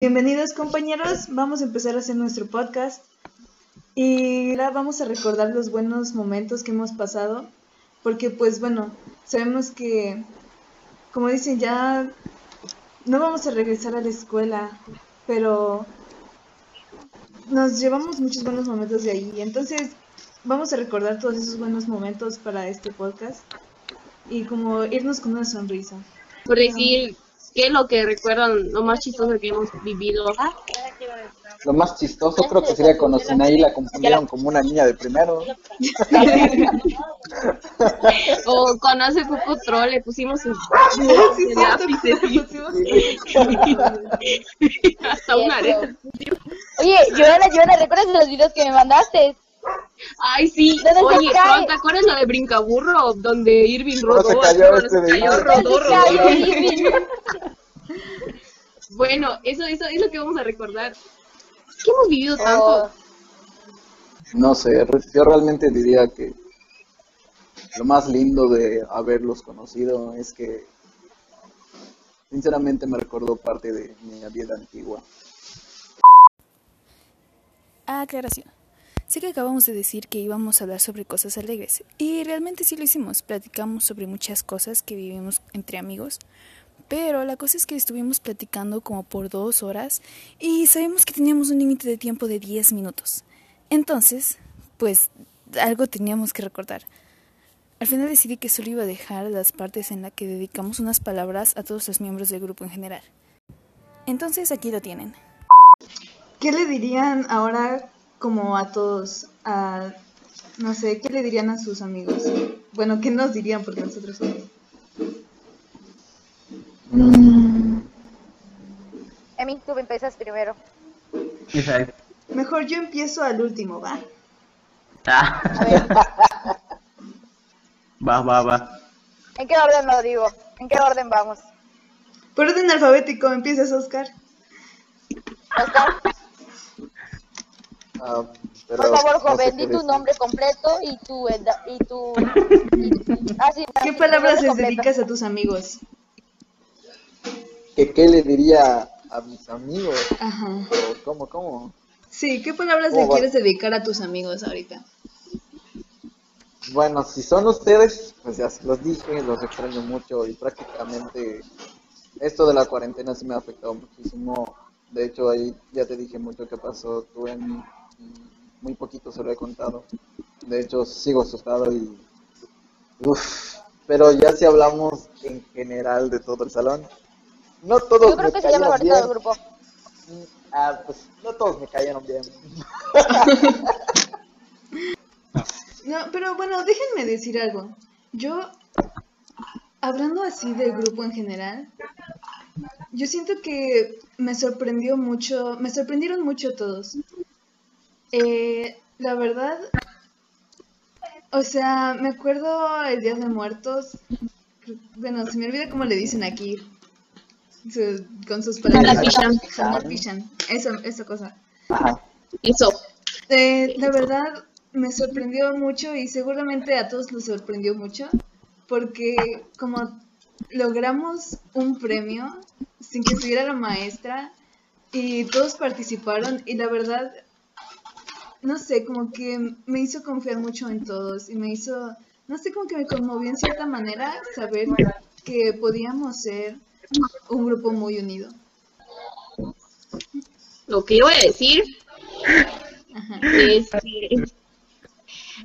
Bienvenidos compañeros, vamos a empezar a hacer nuestro podcast. Y ahora vamos a recordar los buenos momentos que hemos pasado porque pues bueno, sabemos que como dicen ya no vamos a regresar a la escuela, pero nos llevamos muchos buenos momentos de ahí, entonces vamos a recordar todos esos buenos momentos para este podcast y como irnos con una sonrisa. Por decir, ¿qué es lo que recuerdan lo más chistoso que hemos vivido? Lo más chistoso creo que sería cuando Sinaí la confundieron como una niña de primero. o cuando hace poco troll le pusimos un hasta una areta. Oye, Joana, Joana, ¿recuerdas los videos que me mandaste? Ay, sí. ¿Dónde se Oye, cae? ¿te acuerdas lo de Brincaburro? Donde Irving ¿Cómo se rodó. cayó este se. Bueno, eso, eso es lo que vamos a recordar. ¿Qué hemos vivido Oh, tanto? No sé, yo realmente diría que lo más lindo de haberlos conocido es que sinceramente me recordó parte de mi vida antigua. Aclaración. Sé que acabamos de decir que íbamos a hablar sobre cosas alegres y realmente sí lo hicimos. Platicamos sobre muchas cosas que vivimos entre amigos, pero la cosa es que estuvimos platicando como por dos horas y sabemos que teníamos un límite de tiempo de 10 minutos. Entonces, pues algo teníamos que recordar. Al final decidí que solo iba a dejar las partes en las que dedicamos unas palabras a todos los miembros del grupo en general. Entonces aquí lo tienen. ¿Qué le dirían ahora como a todos? A, no sé, ¿qué le dirían a sus amigos? Bueno, ¿qué nos dirían? Porque nosotros somos. Mm, Emi, tú empiezas primero. Isaac. Mejor yo empiezo al último, ¿va? Ah, A ver, va, va, va. ¿en qué orden lo digo? ¿En qué orden vamos? Por orden alfabético, empiezas Oscar. Oscar, ah, pero por favor, no sé joven, qué di tu nombre completo y tu edad y tu... y- ah, sí, ¿Qué tu palabras les completo. dedicas a tus amigos? ¿Que ¿Qué le diría a mis amigos? Ajá. ¿O ¿Cómo, cómo? Sí, ¿qué palabras ¿Cómo le va? quieres dedicar a tus amigos ahorita? Bueno, si son ustedes, pues ya se los dije, los extraño mucho y prácticamente esto de la cuarentena sí me ha afectado muchísimo. De hecho, ahí ya te dije mucho que pasó tú en muy poquito se lo he contado. De hecho, sigo asustado y... Uf, pero ya si hablamos en general de todo el salón, no todos Yo creo me que se llama cayeron ahorita bien. el grupo. Ah, pues no todos me cayeron bien. No, pero bueno, déjenme decir algo. Yo, hablando así del grupo en general, yo siento que me sorprendió mucho, me sorprendieron mucho todos. Eh, la verdad, o sea, me acuerdo el Día de Muertos, bueno, se me olvida cómo le dicen aquí, su- con sus palabras. Hanapichan, eso, esa cosa. Ajá. Eso. Eh, la verdad me sorprendió mucho y seguramente a todos nos sorprendió mucho porque como logramos un premio sin que estuviera la maestra y todos participaron y la verdad no sé como que me hizo confiar mucho en todos y me hizo no sé como que me conmovió en cierta manera saber que podíamos ser un grupo muy unido Lo que yo voy a decir Ajá. es que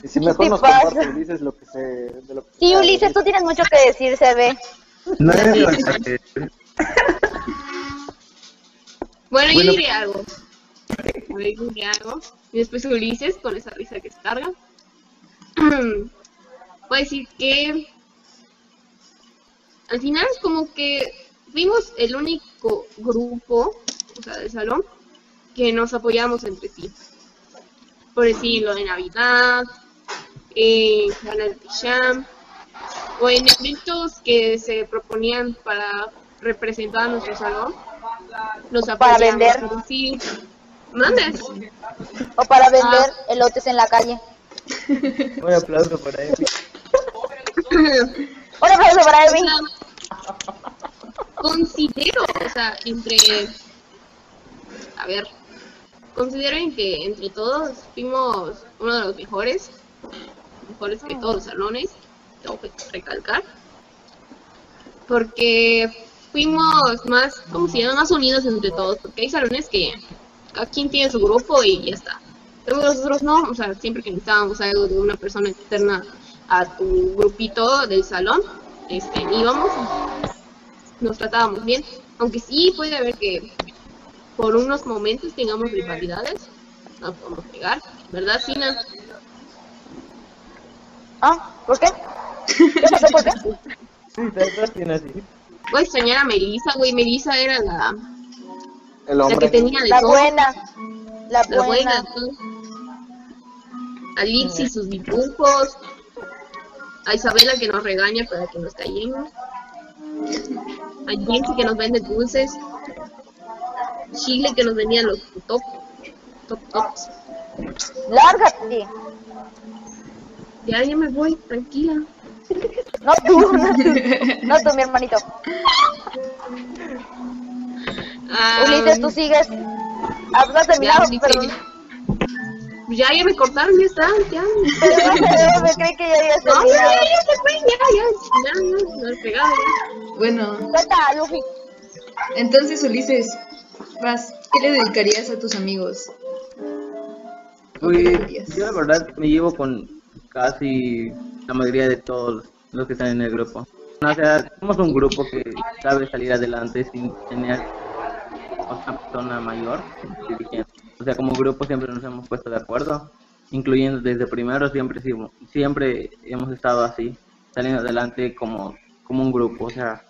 Y si mejor te nos pasa? compartes, dices lo que se... De lo que Sí, se Ulises, tú tienes mucho que decir, se ve. No es lo que- Bueno, yo Bueno. diré algo. Yo diré algo. Y después Ulises, con esa risa que se carga. A decir que al final es como que fuimos el único grupo, o sea, del salón, que nos apoyamos entre sí. Por decirlo de Navidad, en Canal Picham, o en eventos que se proponían para representar a nuestro salón. Nos Para apoyamos, vender. pero sí. ¿Mandes? O para vender elotes en la calle. Un aplauso para él. Un aplauso para Emi. considero, o sea, entre ver, consideren que entre todos fuimos uno de los mejores, mejores que todos los salones, tengo que recalcar, porque fuimos más, ¿cómo se llama? Más unidos entre todos, porque hay salones que cada quien tiene su grupo y ya está. Pero nosotros no, o sea, siempre que necesitábamos algo de una persona externa a tu grupito del salón, este, íbamos y nos tratábamos bien. Aunque sí puede haber que por unos momentos tengamos rivalidades, no podemos pegar, ¿verdad, Sina? ¿Ah? ¿Por qué? ¿Qué pasó? ¿Por qué? Sí, te tiene así. Voy a extrañar a Melissa, güey. Melissa era la, El la que tenía de La todo. buena. La La buena. buena. A Liz y sus dibujos. A Isabela que nos regaña para que nos callemos. A Jensi que nos vende dulces. Chile que nos vendía los top, top tops. Lárgate. Ya, ya me voy, tranquila. No tú, no tú. No tú, mi hermanito. Ah, Ulises, tú sigues. Ah, no has terminado, ya, pero... Ulises. Ya, ya me cortaron, ya está, ya. Pero no sé, me creí que ya habías No, ya, ya, ya se fue, ya, ya, ya, ya, ya. Bueno, Suelta, Luffy. entonces Ulises, vas, ¿qué le dedicarías a tus amigos? Pues yo la verdad me llevo con casi la mayoría de todos los que están en el grupo. O sea, somos un grupo que sabe salir adelante sin tener otra persona mayor. O sea, como grupo siempre nos hemos puesto de acuerdo, incluyendo desde primero siempre siempre hemos estado así, saliendo adelante como como un grupo, o sea,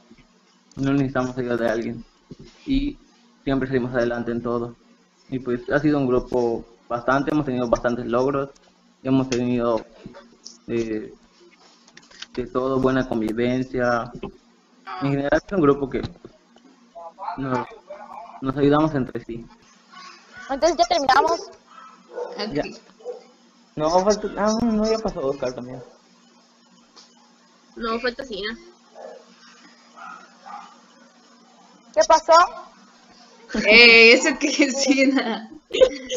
no necesitamos ayuda de alguien y siempre salimos adelante en todo. Y pues ha sido un grupo bastante, hemos tenido bastantes logros, hemos tenido eh, de todo, buena convivencia. En general es un grupo que nos, nos ayudamos entre sí. Entonces ya terminamos. Ya. No, falta, ah, no, ya pasó Oscar también. No, falta Sina. ¿Qué pasó? Eh, eso que sí, na-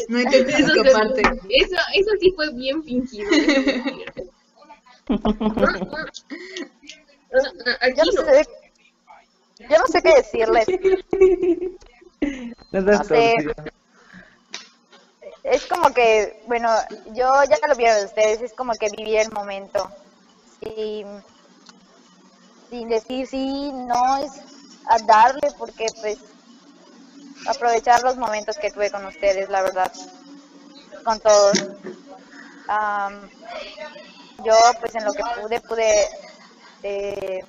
no intentes Eso, escaparte. eso, eso sí fue bien fingido. Aquí Yo no no. sé. Yo no sé qué decirles. No. Es como que, bueno, yo ya lo vieron ustedes, es como que vivir el momento. Sin, sin decir sí, no, es a darle, porque pues aprovechar los momentos que tuve con ustedes, la verdad, con todos. Am, yo pues en lo que pude, pude eh,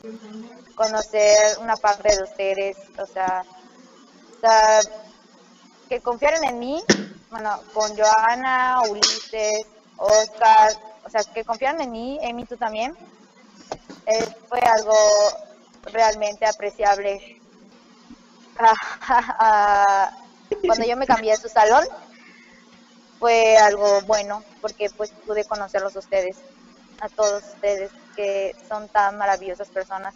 conocer una parte de ustedes, o sea, sea, que confiaron en mí, bueno, con Joana, Ulises, Oscar, o sea, que confiaron en mí, Emi, tú también, eh, fue algo realmente apreciable. Ah, Cuando yo me cambié a su salón, fue algo bueno, porque pues pude conocerlos a ustedes, a todos ustedes, que son tan maravillosas personas,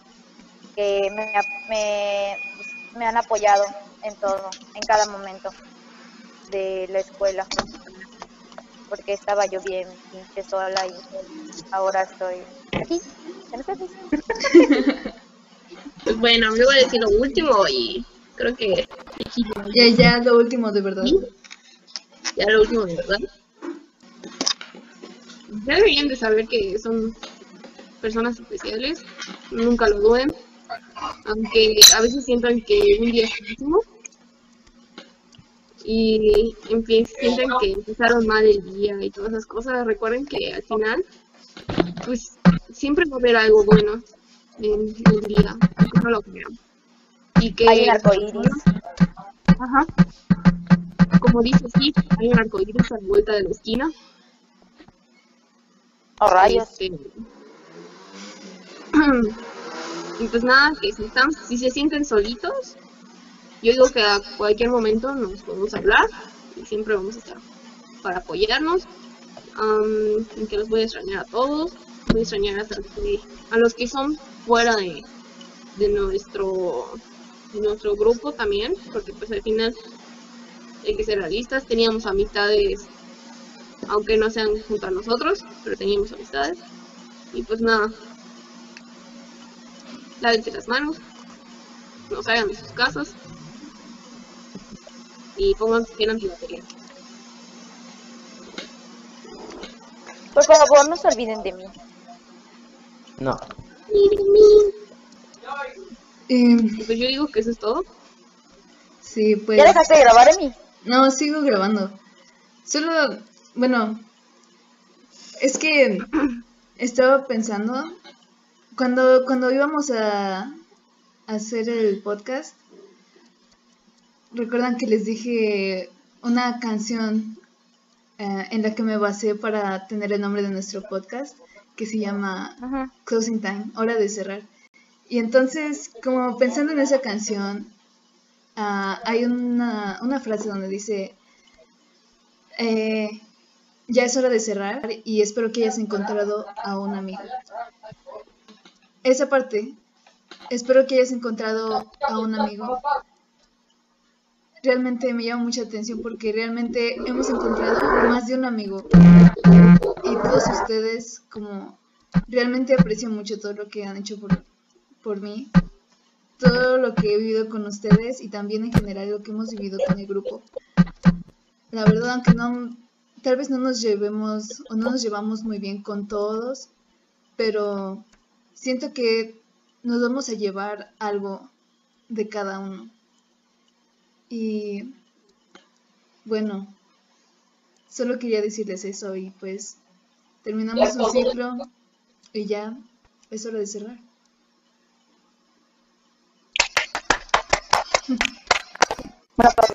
que me, me, pues, me han apoyado en todo, en cada momento de la escuela, porque estaba yo bien pinche sola y ahora estoy aquí. Pues bueno, yo voy a decir lo último y creo que Ya, ya, lo último, de verdad. ya lo último de verdad. Ya deberían de saber que son personas especiales, nunca lo duden, aunque a veces sientan que un día es el último y sienten que empezaron mal el día y todas esas cosas, recuerden que al final, pues siempre va a haber algo bueno en el día, no lo crean. Y que Hay un arcoíris. Ajá. Como dice, sí, hay un arcoíris a la vuelta de la esquina. Oh, rayos. Este, y pues nada, que si, están, si se sienten solitos, yo digo que a cualquier momento nos podemos hablar y siempre vamos a estar para apoyarnos. Y que los voy a extrañar a todos, voy a extrañar a los que son fuera de, de nuestro nuestro grupo también, porque pues al final hay que ser realistas, teníamos amistades, aunque no sean junto a nosotros, pero teníamos amistades. Y pues nada, lávense las manos, no salgan de sus casas y pongan bien antibacterial. Por favor, no se olviden de mí. No. Eh, Y pues yo digo que eso es todo. sí, pues. ¿Ya dejaste de grabar, Emi? No, sigo grabando. Solo, bueno, es que estaba pensando, cuando, cuando íbamos a, a hacer el podcast, recuerdan que les dije una canción eh, en la que me basé para tener el nombre de nuestro podcast, que se llama Ajá. Closing Time, hora de cerrar. Y entonces, como pensando en esa canción, ah, hay una, una frase donde dice, eh, ya es hora de cerrar y espero que hayas encontrado a un amigo. Esa parte, espero que hayas encontrado a un amigo, realmente me llama mucha atención porque realmente hemos encontrado más de un amigo y todos ustedes como realmente aprecio mucho todo lo que han hecho por, por mí, todo lo que he vivido con ustedes y también en general lo que hemos vivido con el grupo. La verdad, aunque no, tal vez no nos llevemos o no nos llevamos muy bien con todos, pero siento que nos vamos a llevar algo de cada uno. Y bueno, solo quería decirles eso y pues terminamos un ciclo y ya es hora de cerrar. Un aplauso.